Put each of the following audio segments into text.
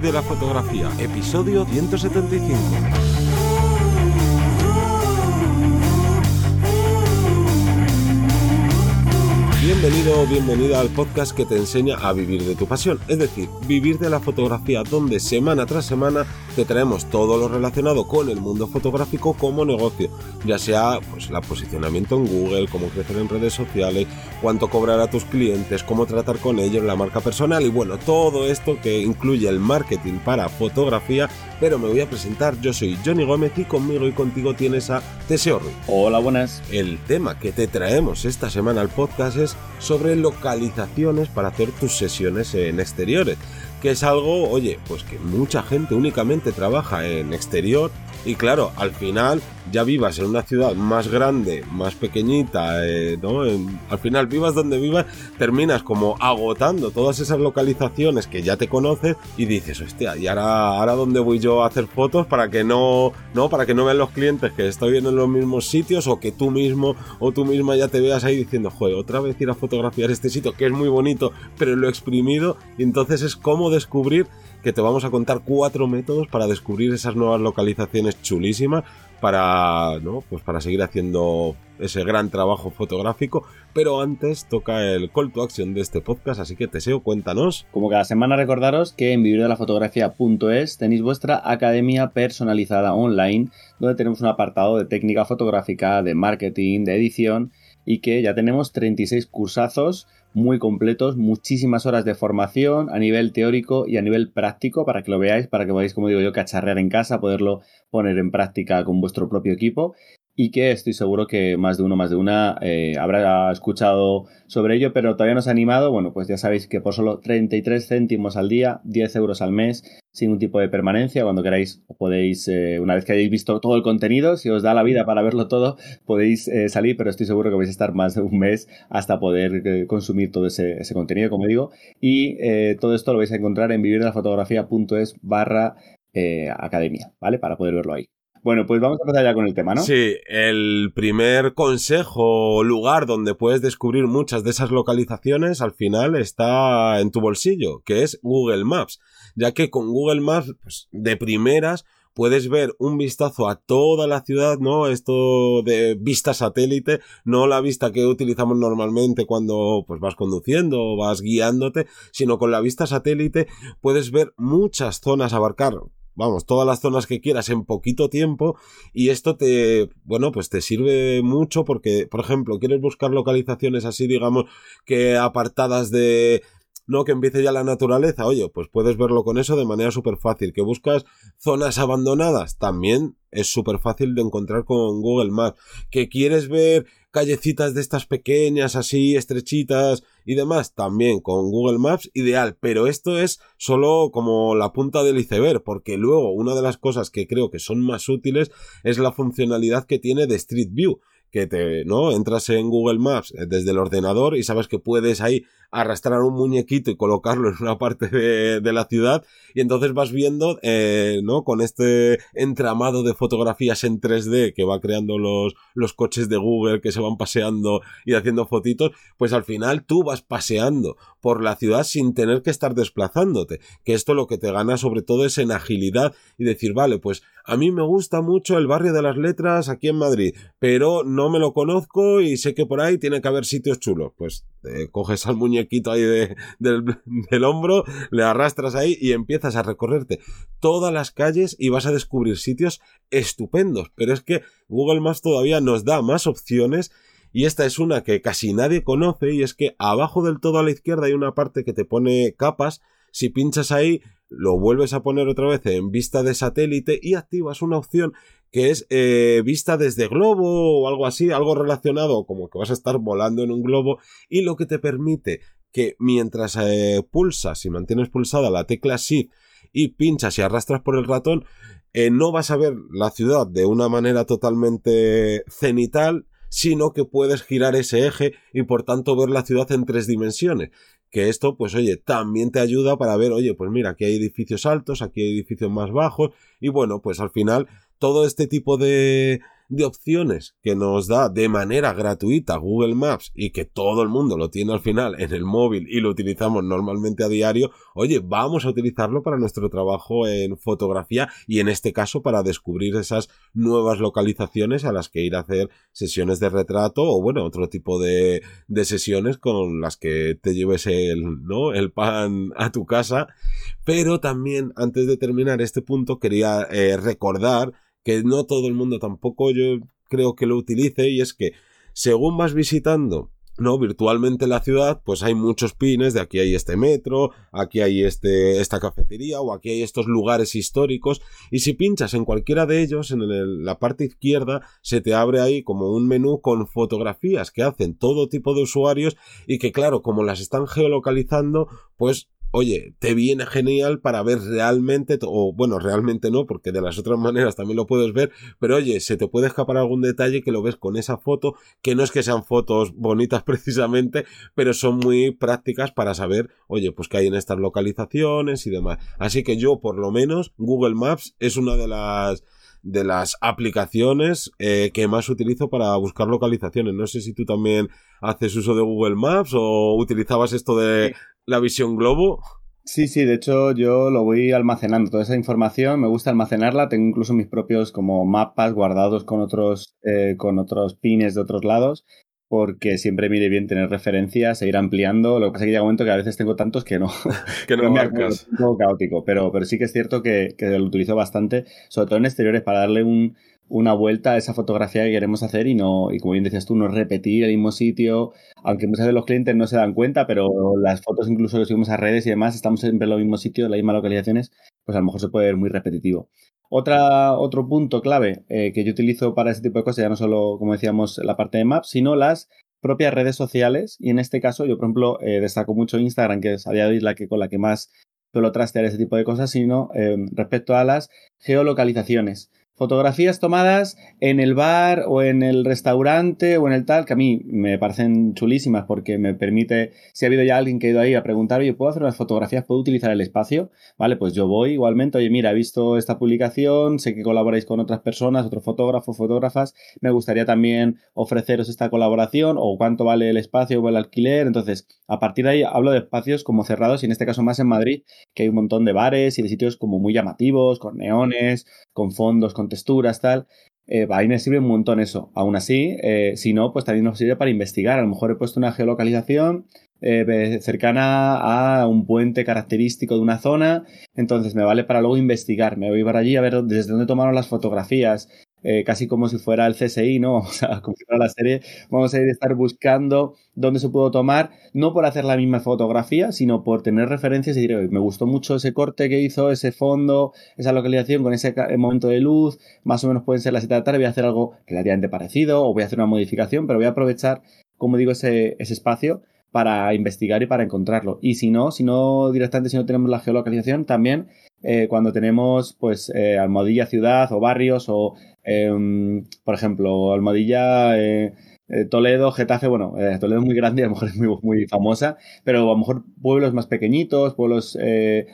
De la fotografía, episodio 175. Bienvenido o bienvenida al podcast que te enseña a vivir de tu pasión, es decir, vivir de la fotografía donde semana tras semana te traemos todo lo relacionado con el mundo fotográfico como negocio, ya sea pues el posicionamiento en Google, cómo crecer en redes sociales, cuánto cobrar a tus clientes, cómo tratar con ellos, la marca personal y bueno, todo esto que incluye el marketing para fotografía, pero me voy a presentar, yo soy Johnny Gómez y conmigo y contigo tienes a Teseo Ruiz. Hola, buenas. El tema que te traemos esta semana al podcast es sobre localizaciones para hacer tus sesiones en exteriores, que es algo, oye, pues que mucha gente únicamente trabaja en exterior y claro, al final ya vivas en una ciudad más grande, más pequeñita, eh, ¿no? al final vivas donde vivas, terminas como agotando todas esas localizaciones que ya te conoces y dices, hostia, ¿y ahora, ahora dónde voy yo a hacer fotos para que no, no, para que no vean los clientes que estoy en los mismos sitios o que tú mismo o tú misma ya te veas ahí diciendo, joder, otra vez ir a fotografiar este sitio que es muy bonito, pero lo he exprimido y entonces es como descubrir que te vamos a contar cuatro métodos para descubrir esas nuevas localizaciones chulísimas para, ¿no? Pues para seguir haciendo ese gran trabajo fotográfico. Pero antes toca el call to action de este podcast, así que Teseo, cuéntanos. Como cada semana recordaros que en vivirdelafotografía.es tenéis vuestra academia personalizada online, donde tenemos un apartado de técnica fotográfica, de marketing, de edición y que ya tenemos 36 cursazos muy completos, muchísimas horas de formación a nivel teórico y a nivel práctico para que lo veáis, para que podáis, como digo yo, cacharrear en casa, poderlo poner en práctica con vuestro propio equipo y que estoy seguro que más de uno, más de una eh, habrá escuchado sobre ello, pero todavía no se ha animado. Bueno, pues ya sabéis que por solo 33 céntimos al día, 10 euros al mes, sin un tipo de permanencia, cuando queráis podéis, eh, una vez que hayáis visto todo el contenido, si os da la vida para verlo todo, podéis eh, salir, pero estoy seguro que vais a estar más de un mes hasta poder consumir todo ese, contenido, como digo. Y todo esto lo vais a encontrar en vivirdelafotografía.es barra academia, ¿vale? Para poder verlo ahí. Bueno, pues vamos a empezar ya con el tema, ¿no? Sí, el primer consejo o lugar donde puedes descubrir muchas de esas localizaciones al final está en tu bolsillo, que es Google Maps, ya que con Google Maps, pues, de primeras, puedes ver un vistazo a toda la ciudad, ¿no? Esto de vista satélite, no la vista que utilizamos normalmente cuando pues vas conduciendo o vas guiándote, sino con la vista satélite puedes ver muchas zonas abarcar vamos, todas las zonas que quieras en poquito tiempo y esto te, bueno, pues te sirve mucho porque, por ejemplo, quieres buscar localizaciones así, digamos, que apartadas de, no que empiece ya la naturaleza, oye, pues puedes verlo con eso de manera súper fácil. Que buscas zonas abandonadas, también es súper fácil de encontrar con Google Maps. Que quieres ver callecitas de estas pequeñas, así, estrechitas y demás, también con Google Maps, ideal. Pero esto es solo como la punta del iceberg, porque luego una de las cosas que creo que son más útiles es la funcionalidad que tiene de Street View que te, ¿no? Entras en Google Maps eh, desde el ordenador y sabes que puedes ahí arrastrar un muñequito y colocarlo en una parte de, la ciudad y entonces vas viendo, eh, ¿no? Con este entramado de fotografías en 3D que va creando los, los coches de Google que se van paseando y haciendo fotitos, pues al final tú vas paseando por la ciudad sin tener que estar desplazándote, que esto lo que te gana sobre todo es en agilidad y decir, vale, pues a mí me gusta mucho el barrio de las letras aquí en Madrid, pero no me lo conozco y sé que por ahí tiene que haber sitios chulos, pues coges al muñequito ahí del, hombro, le arrastras ahí y empiezas a recorrerte todas las calles y vas a descubrir sitios estupendos. Pero es que Google Maps todavía nos da más opciones y esta es una que casi nadie conoce y es que abajo del todo a la izquierda hay una parte que te pone capas. Si pinchas ahí, lo vuelves a poner otra vez en vista de satélite y activas una opción que es eh, vista desde globo o algo así, algo relacionado como que vas a estar volando en un globo y lo que te permite que mientras eh, pulsas y mantienes pulsada la tecla Shift y pinchas y arrastras por el ratón, eh, no vas a ver la ciudad de una manera totalmente cenital, sino que puedes girar ese eje y por tanto ver la ciudad en tres dimensiones. Que esto, pues oye, también te ayuda para ver, oye, pues mira, aquí hay edificios altos, aquí hay edificios más bajos, y bueno, pues al final todo este tipo de, de opciones que nos da de manera gratuita Google Maps y que todo el mundo lo tiene al final en el móvil y lo utilizamos normalmente a diario, oye, vamos a utilizarlo para nuestro trabajo en fotografía y en este caso para descubrir esas nuevas localizaciones a las que ir a hacer sesiones de retrato o bueno, otro tipo de, de sesiones con las que te lleves el, ¿no? el pan a tu casa. Pero también, antes de terminar este punto, quería eh, recordar que no todo el mundo tampoco yo creo que lo utilice y es que según vas visitando no virtualmente la ciudad pues hay muchos pines de aquí hay este metro aquí hay este esta cafetería o aquí hay estos lugares históricos y si pinchas en cualquiera de ellos en la parte izquierda se te abre ahí como un menú con fotografías que hacen todo tipo de usuarios y que claro como las están geolocalizando pues oye, te viene genial para ver realmente, o bueno, realmente no, porque de las otras maneras también lo puedes ver, pero oye, se te puede escapar algún detalle que lo ves con esa foto, que no es que sean fotos bonitas precisamente, pero son muy prácticas para saber, oye, pues que hay en estas localizaciones y demás. Así que yo, por lo menos, Google Maps es una de las de las aplicaciones eh, que más utilizo para buscar localizaciones. No sé si tú también haces uso de Google Maps o utilizabas esto de la visión globo. Sí, sí, de hecho yo lo voy almacenando, toda esa información, me gusta almacenarla, tengo incluso mis propios como mapas guardados con otros, eh, con otros pines de otros lados, porque siempre mire bien tener referencias e ir ampliando, lo que pasa es que llega un momento que a veces tengo tantos que no, que no, me marcas. un poco caótico, pero, pero sí que es cierto que, que lo utilizo bastante, sobre todo en exteriores, para darle un, una vuelta a esa fotografía que queremos hacer y no, y como bien decías tú, no repetir el mismo sitio, aunque muchas veces los clientes no se dan cuenta, pero las fotos incluso que subimos a redes y demás, estamos siempre en los mismos sitios, las mismas localizaciones, pues a lo mejor se puede ver muy repetitivo. Otro punto clave eh, que yo utilizo para ese tipo de cosas, ya no solo, como decíamos, la parte de Maps, sino las propias redes sociales. Y en este caso, yo, por ejemplo, eh, destaco mucho Instagram, que es a día de hoy la que, con la que más suelo trastear ese tipo de cosas, sino eh, respecto a las geolocalizaciones fotografías tomadas en el bar o en el restaurante o en el tal, que a mí me parecen chulísimas porque me permite, si ha habido ya alguien que ha ido ahí a preguntar, oye, ¿puedo hacer unas fotografías? ¿Puedo utilizar el espacio? Vale, pues yo voy igualmente, oye, mira, he visto esta publicación, sé que colaboráis con otras personas, otros fotógrafos, fotógrafas, me gustaría también ofreceros esta colaboración o cuánto vale el espacio o el alquiler. Entonces, a partir de ahí hablo de espacios como cerrados y en este caso más en Madrid, que hay un montón de bares y de sitios como muy llamativos, con neones, con fondos, con texturas, tal. Eh, me sirve un montón eso. Aún así, eh, si no, pues también nos sirve para investigar. A lo mejor he puesto una geolocalización eh, cercana a un puente característico de una zona, entonces me vale para luego investigar. Me voy para allí a ver desde dónde tomaron las fotografías, eh, casi como si fuera el CSI, ¿no? O sea, como si fuera la serie, vamos a ir a estar buscando dónde se pudo tomar, no por hacer la misma fotografía, sino por tener referencias y decir, me gustó mucho ese corte que hizo, ese fondo, esa localización con ese momento de luz, más o menos pueden ser las 7 de la tarde, voy a hacer algo relativamente parecido o voy a hacer una modificación, pero voy a aprovechar, como digo, ese, ese espacio para investigar y para encontrarlo. Y si no, si no directamente, si no tenemos la geolocalización, también eh, cuando tenemos pues eh, Almohadilla ciudad o barrios o em, por ejemplo Almohadilla eh, Toledo, Getafe, bueno, Toledo es muy grande a lo mejor es muy, muy famosa, pero a lo mejor pueblos más pequeñitos, pueblos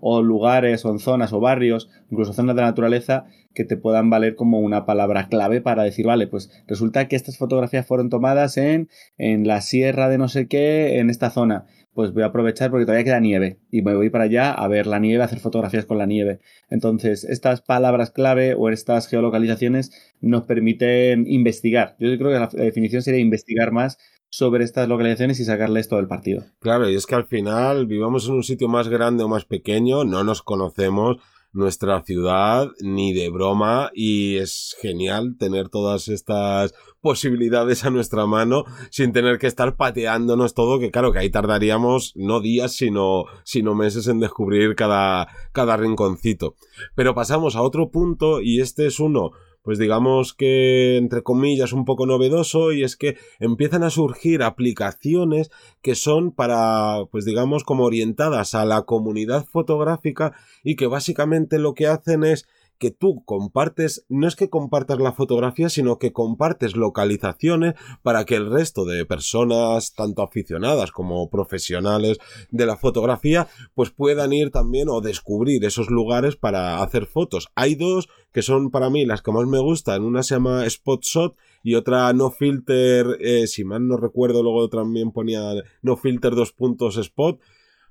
o lugares o zonas o barrios, incluso zonas de naturaleza que te puedan valer como una palabra clave para decir, vale, pues resulta que estas fotografías fueron tomadas en, en la sierra de no sé qué, en esta zona pues voy a aprovechar porque todavía queda nieve y me voy para allá a ver la nieve, a hacer fotografías con la nieve. Entonces, estas palabras clave o estas geolocalizaciones nos permiten investigar. Yo creo que la definición sería investigar más sobre estas localizaciones y sacarles todo el partido. Claro, y es que al final vivamos en un sitio más grande o más pequeño, no nos conocemos nuestra ciudad ni de broma y es genial tener todas estas posibilidades a nuestra mano sin tener que estar pateándonos todo, que claro que ahí tardaríamos no días sino, sino meses en descubrir cada, cada rinconcito. Pero pasamos a otro punto y este es uno pues digamos que entre comillas un poco novedoso y es que empiezan a surgir aplicaciones que son para pues digamos como orientadas a la comunidad fotográfica y que básicamente lo que hacen es que tú compartes, no es que compartas la fotografía, sino que compartes localizaciones para que el resto de personas, tanto aficionadas como profesionales de la fotografía, pues puedan ir también o descubrir esos lugares para hacer fotos. Hay dos que son para mí las que más me gustan. Una se llama Spot Shot y otra No Filter, eh, si mal no recuerdo, luego también ponía No Filter dos puntos Spot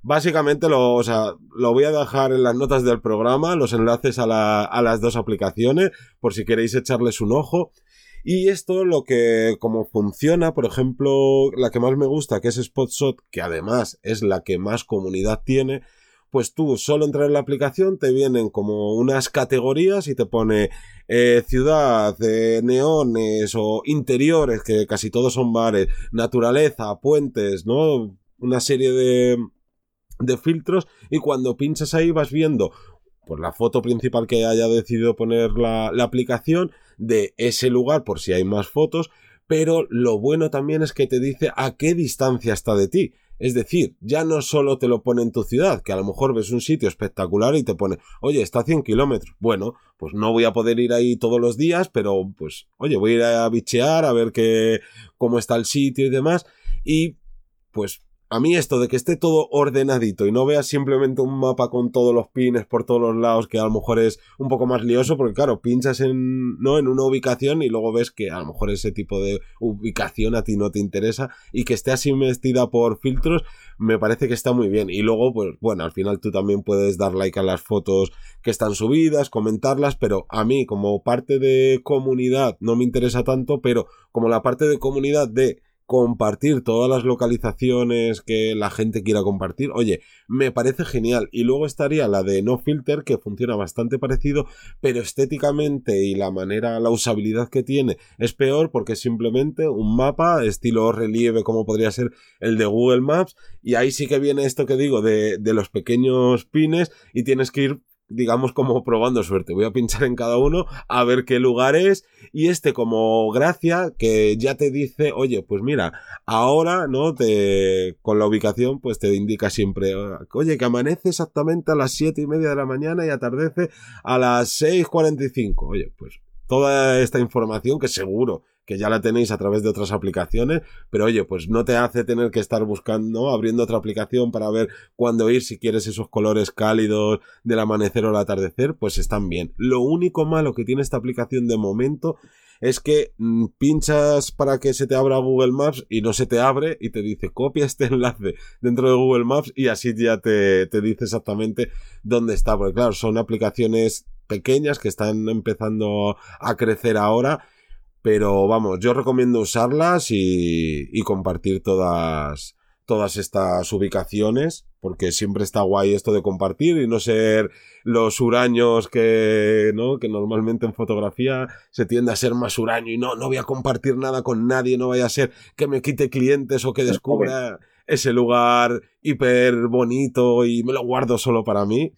Básicamente lo, o sea, lo voy a dejar en las notas del programa, los enlaces a, la, a las dos aplicaciones, por si queréis echarles un ojo. Y esto lo que, como funciona, por ejemplo, la que más me gusta, que es Spotshot, que además es la que más comunidad tiene, pues tú solo entrar en la aplicación te vienen como unas categorías y te pone eh, ciudad, eh, neones o interiores, que casi todos son bares, naturaleza, puentes, ¿no? Una serie de, de filtros y cuando pinchas ahí vas viendo pues la foto principal que haya decidido poner la, aplicación de ese lugar por si hay más fotos pero lo bueno también es que te dice a qué distancia está de ti. Es decir, ya no solo te lo pone en tu ciudad, que a lo mejor ves un sitio espectacular y te pone, oye, está a 100 kilómetros. Bueno, pues no voy a poder ir ahí todos los días, pero pues, oye, voy a ir a bichear, a ver qué, cómo está el sitio y demás. Y pues a mí esto de que esté todo ordenadito y no veas simplemente un mapa con todos los pines por todos los lados, que a lo mejor es un poco más lioso, porque claro, pinchas en, ¿no? en una ubicación y luego ves que a lo mejor ese tipo de ubicación a ti no te interesa y que esté así vestida por filtros, me parece que está muy bien. Y luego, pues bueno, al final tú también puedes dar like a las fotos que están subidas, comentarlas, pero a mí como parte de comunidad no me interesa tanto, pero como la parte de comunidad de compartir todas las localizaciones que la gente quiera compartir, oye, me parece genial. Y luego estaría la de No Filter, que funciona bastante parecido, pero estéticamente y la manera, la usabilidad que tiene es peor porque es simplemente un mapa estilo relieve como podría ser el de Google Maps. Y ahí sí que viene esto que digo de, de los pequeños pines y tienes que ir digamos como probando suerte. Voy a pinchar en cada uno a ver qué lugar es y este como gracia que ya te dice, oye, pues mira, ahora, ¿no? Te, con la ubicación pues te indica siempre, oye, que amanece exactamente a las siete y media de la mañana y atardece a las 6.45. Oye, pues toda esta información que seguro que ya la tenéis a través de otras aplicaciones, pero oye, pues no te hace tener que estar buscando, abriendo otra aplicación para ver cuándo ir, si quieres esos colores cálidos del amanecer o el atardecer, pues están bien. Lo único malo que tiene esta aplicación de momento es que mm, pinchas para que se te abra Google Maps y no se te abre y te dice copia este enlace dentro de Google Maps y así ya te, te dice exactamente dónde está, porque claro, son aplicaciones pequeñas que están empezando a crecer ahora pero vamos, yo recomiendo usarlas y, y compartir todas, todas estas ubicaciones, porque siempre está guay esto de compartir y no ser los huraños que, ¿no? que normalmente en fotografía se tiende a ser más huraño y no, no voy a compartir nada con nadie, no vaya a ser que me quite clientes o que descubra ese lugar hiper bonito y me lo guardo solo para mí.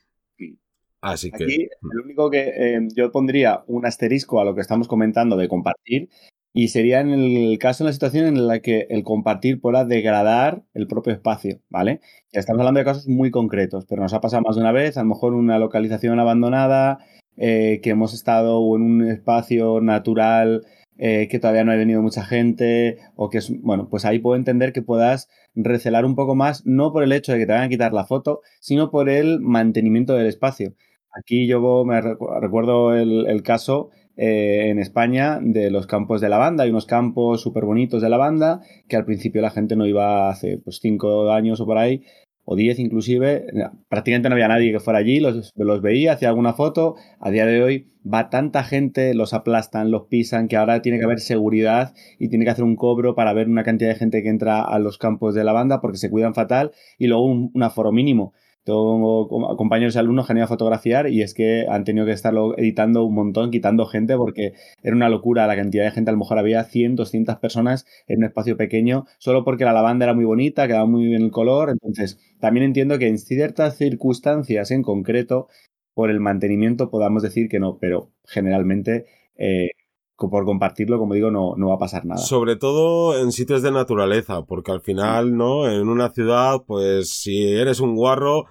Así que. Aquí, lo único que eh, yo pondría un asterisco a lo que estamos comentando de compartir, y sería en el caso, en la situación en la que el compartir pueda degradar el propio espacio, ¿vale? Ya estamos hablando de casos muy concretos, pero nos ha pasado más de una vez, a lo mejor una localización abandonada, eh, que hemos estado en un espacio natural eh, que todavía no ha venido mucha gente, o que es, bueno, pues ahí puedo entender que puedas recelar un poco más, no por el hecho de que te vayan a quitar la foto, sino por el mantenimiento del espacio. Aquí yo me recuerdo el, caso eh, en España de los campos de lavanda. Hay unos campos súper bonitos de lavanda que al principio la gente no iba hace pues cinco años o por ahí, o diez inclusive. Prácticamente no había nadie que fuera allí, los, los veía, hacía alguna foto. A día de hoy va tanta gente, los aplastan, los pisan, que ahora tiene que haber seguridad y tiene que hacer un cobro para ver una cantidad de gente que entra a los campos de lavanda porque se cuidan fatal y luego un aforo mínimo. Tengo compañeros y alumnos que han ido a fotografiar y es que han tenido que estarlo editando un montón, quitando gente, porque era una locura la cantidad de gente. A lo mejor había 100, 200 personas en un espacio pequeño, solo porque la lavanda era muy bonita, quedaba muy bien el color. Entonces, también entiendo que en ciertas circunstancias en concreto, por el mantenimiento podamos decir que no, pero generalmente eh, por compartirlo, como digo, no, no va a pasar nada. Sobre todo en sitios de naturaleza, porque al final, ¿no? En una ciudad, pues si eres un guarro,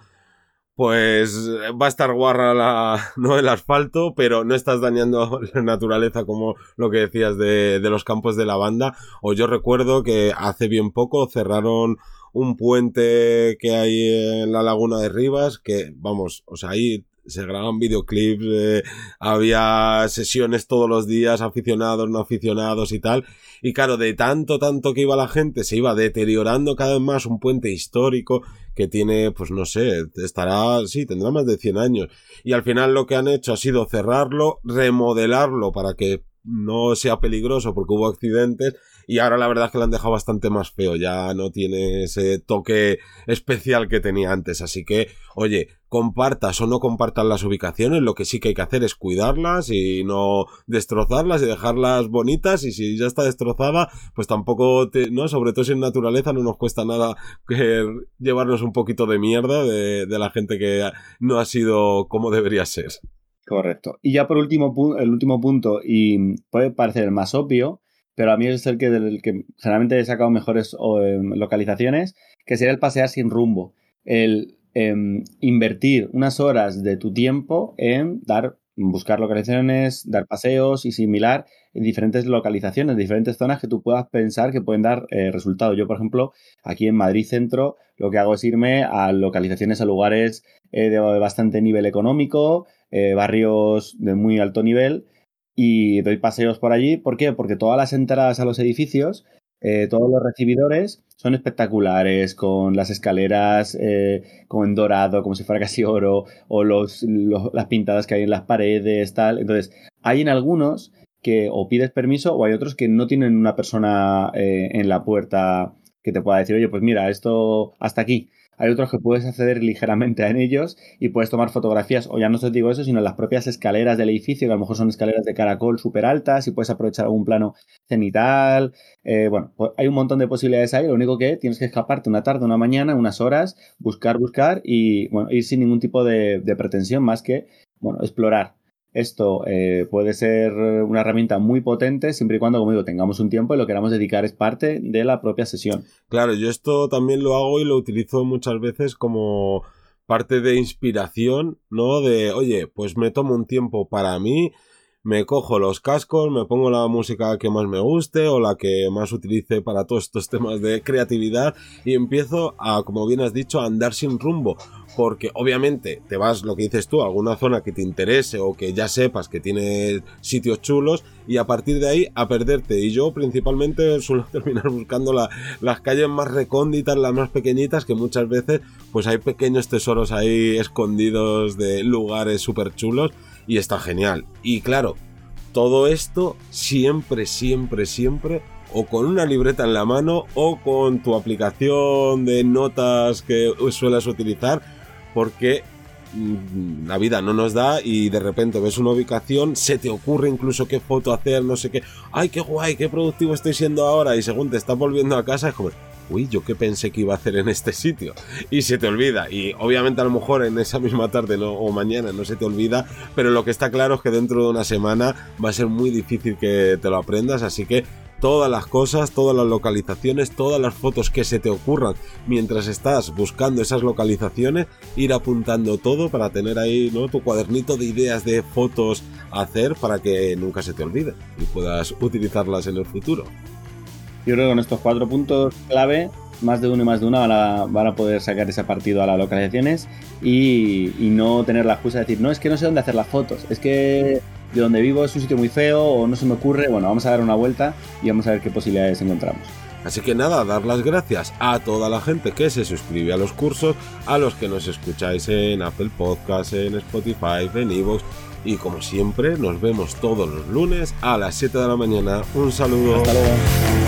pues va a estar guarra la, no el asfalto, pero no estás dañando la naturaleza como lo que decías de, de los campos de lavanda. O yo recuerdo que hace bien poco cerraron un puente que hay en la laguna de Rivas, que vamos, o sea, ahí se graban videoclips, eh, había sesiones todos los días, aficionados, no aficionados y tal. Y claro, de tanto, tanto que iba la gente, se iba deteriorando cada vez más un puente histórico que tiene, pues no sé, estará, sí, tendrá más de 100 años. Y al final lo que han hecho ha sido cerrarlo, remodelarlo para que no sea peligroso porque hubo accidentes y ahora la verdad es que lo han dejado bastante más feo, ya no tiene ese toque especial que tenía antes, así que, oye, compartas o no compartas las ubicaciones, lo que sí que hay que hacer es cuidarlas y no destrozarlas y dejarlas bonitas y si ya está destrozada, pues tampoco, ¿no? Sobre todo si en naturaleza no nos cuesta nada que llevarnos un poquito de mierda de, de la gente que no ha sido como debería ser. Correcto. Y ya por último, el último punto, y puede parecer el más obvio, pero a mí es el que, generalmente he sacado mejores em, localizaciones, que sería el pasear sin rumbo. El em, invertir unas horas de tu tiempo en dar, buscar localizaciones, dar paseos y similar en diferentes localizaciones, diferentes zonas que tú puedas pensar que pueden dar eh, resultado. Yo, por ejemplo, aquí en Madrid Centro, lo que hago es irme a localizaciones, a lugares eh, de bastante nivel económico, eh, barrios de muy alto nivel y doy paseos por allí. ¿Por qué? Porque todas las entradas a los edificios, eh, todos los recibidores son espectaculares, con las escaleras eh, como en dorado, como si fuera casi oro, o los, las pintadas que hay en las paredes, tal. Entonces, hay en algunos que o pides permiso o hay otros que no tienen una persona eh, en la puerta que te pueda decir, oye, pues mira, esto hasta aquí. Hay otros que puedes acceder ligeramente en ellos y puedes tomar fotografías, o ya no te digo eso, sino las propias escaleras del edificio, que a lo mejor son escaleras de caracol súper altas y puedes aprovechar algún plano cenital. Eh, bueno, pues hay un montón de posibilidades ahí. Lo único que tienes que escaparte una tarde, una mañana, unas horas, buscar, buscar y bueno, ir sin ningún tipo de, de pretensión más que, bueno, explorar esto eh, puede ser una herramienta muy potente siempre y cuando, como digo, tengamos un tiempo y lo queramos dedicar es parte de la propia sesión. Claro, yo esto también lo hago y lo utilizo muchas veces como parte de inspiración, ¿no? De, oye, pues me tomo un tiempo para mí, me cojo los cascos, me pongo la música que más me guste o la que más utilice para todos estos temas de creatividad y empiezo a, como bien has dicho, a andar sin rumbo. Porque obviamente te vas, lo que dices tú, a alguna zona que te interese o que ya sepas que tiene sitios chulos y a partir de ahí a perderte. Y yo principalmente suelo terminar buscando las calles más recónditas, las más pequeñitas, que muchas veces pues hay pequeños tesoros ahí escondidos de lugares súper chulos y está genial. Y claro, todo esto siempre, siempre, siempre o con una libreta en la mano o con tu aplicación de notas que sueles utilizar porque mm, la vida no nos da y de repente ves una ubicación, se te ocurre incluso qué foto hacer, no sé qué, ay, qué guay, qué productivo estoy siendo ahora y según te estás volviendo a casa es como, uy, yo qué pensé que iba a hacer en este sitio. Y se te olvida. Y obviamente a lo mejor en esa misma tarde o mañana no se te olvida, pero lo que está claro es que dentro de una semana va a ser muy difícil que te lo aprendas, así que todas las cosas, todas las localizaciones, todas las fotos que se te ocurran mientras estás buscando esas localizaciones, ir apuntando todo para tener ahí ¿no? tu cuadernito de ideas de fotos a hacer para que nunca se te olvide y puedas utilizarlas en el futuro. Yo creo que con estos cuatro puntos clave, más de uno y más de una van a, poder sacar ese partido a las localizaciones y, no tener la excusa de decir, no, es que no sé dónde hacer las fotos, es que de donde vivo es un sitio muy feo o no se me ocurre. Bueno, vamos a dar una vuelta y vamos a ver qué posibilidades encontramos. Así que nada, dar las gracias a toda la gente que se suscribe a los cursos, a los que nos escucháis en Apple Podcasts, en Spotify, en Evox. Y como siempre, nos vemos todos los lunes a las 7 de la mañana. Un saludo. Hasta luego.